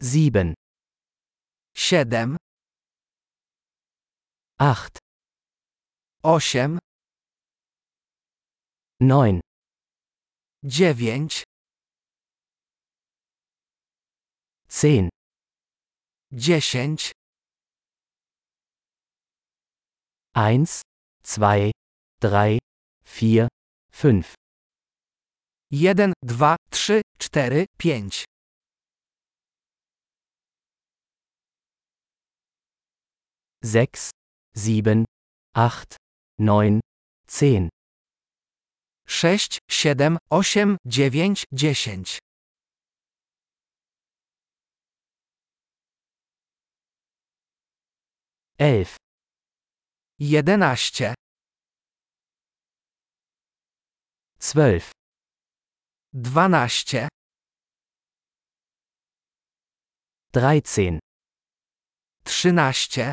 Sieben. Siedem. Acht. Osiem. Dziewięć. Zehn. Dziesięć. Jeden, dwa, trzy, cztery, pięć. 6, 7, 8, 9, 10, sześć, siedem, osiem, dziewięć, dziesięć, 11, jedenaście, 12, dwanaście, 13, trzynaście,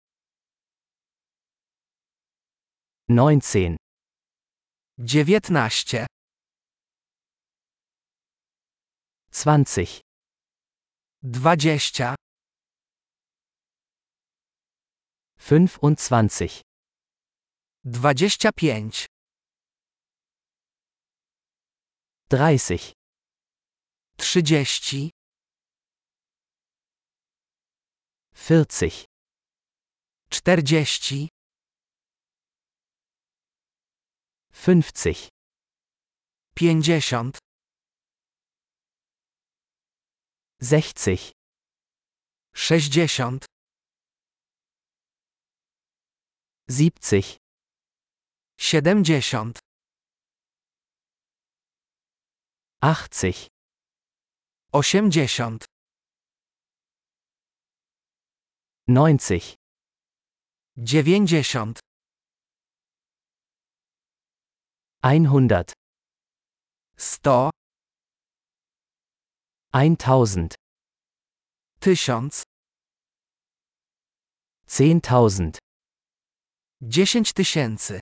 19, dziewiętnaście, 20, dwadzieścia, 25, dwadzieścia pięć, 30, trzydzieści, 40, czterdzieści, 50, pięćdziesiąt, 60, sześćdziesiąt, 70, siedemdziesiąt, 80, osiemdziesiąt, 90, dziewięćdziesiąt, 100, sto, 1000, tysiąc, 10.000, dziesięć tysięcy,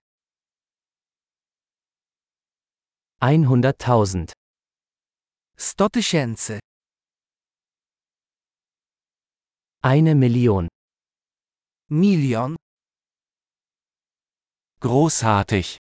100.000, sto tysięcy, eine Million. milion, Großartig!